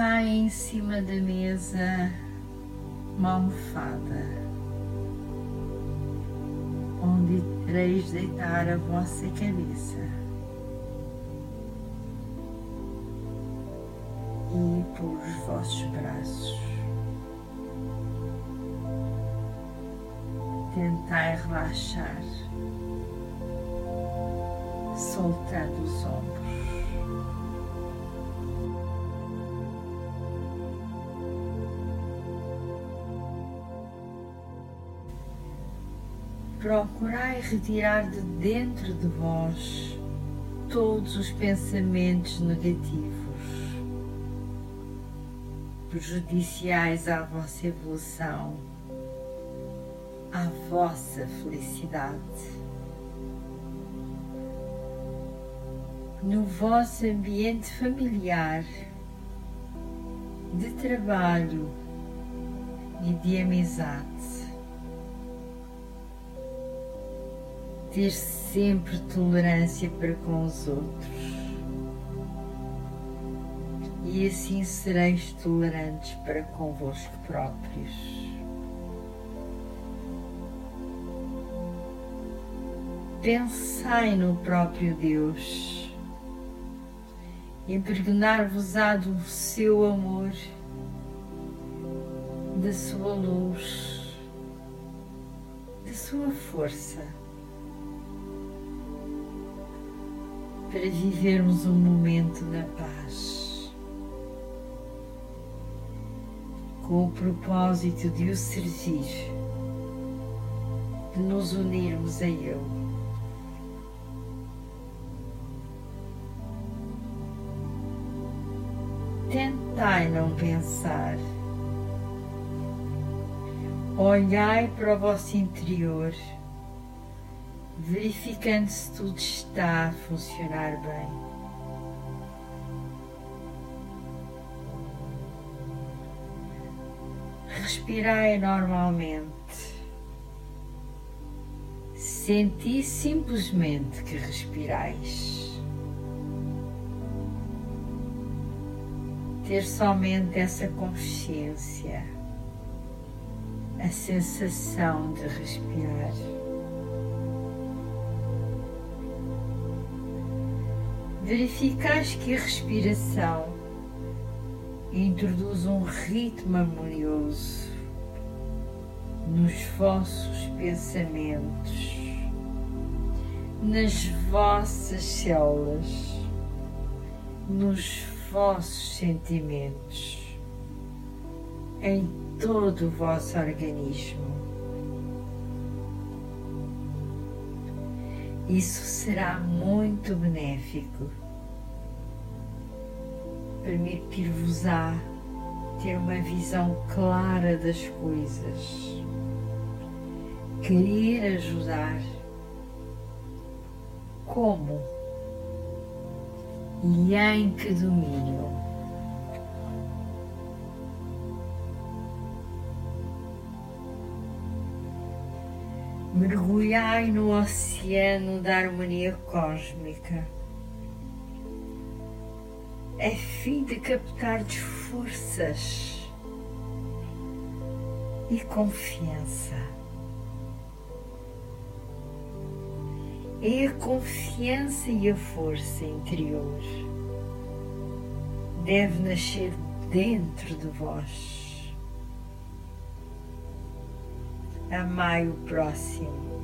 Colocai em cima da mesa uma almofada onde tereis deitar a vossa cabeça e por vossos braços. Tentai relaxar, soltando os ombros. Procurai retirar de dentro de vós todos os pensamentos negativos, prejudiciais à vossa evolução, à vossa felicidade. No vosso ambiente familiar, de trabalho e de amizade, ter sempre tolerância para com os outros. E assim sereis tolerantes para convosco próprios. Pensai no próprio Deus, impregnar-vos-á do seu amor, da sua luz, da sua força para vivermos um momento na paz, com o propósito de o servir, de nos unirmos a Ele. Tentai não pensar. Olhai para o vosso interior verificando se tudo está a funcionar bem. Respirai normalmente. Senti simplesmente que respirais. Ter somente essa consciência, a sensação de respirar. Verificais que a respiração introduz um ritmo harmonioso nos vossos pensamentos, nas vossas células, nos vossos sentimentos, em todo o vosso organismo. Isso será muito benéfico. Permitir-vos-á ter uma visão clara das coisas, querer ajudar. Como? E em que domínio? mergulhai no oceano da harmonia cósmica, a fim de captar forças e confiança. É a confiança e a força interior deve nascer dentro de vós amai o próximo.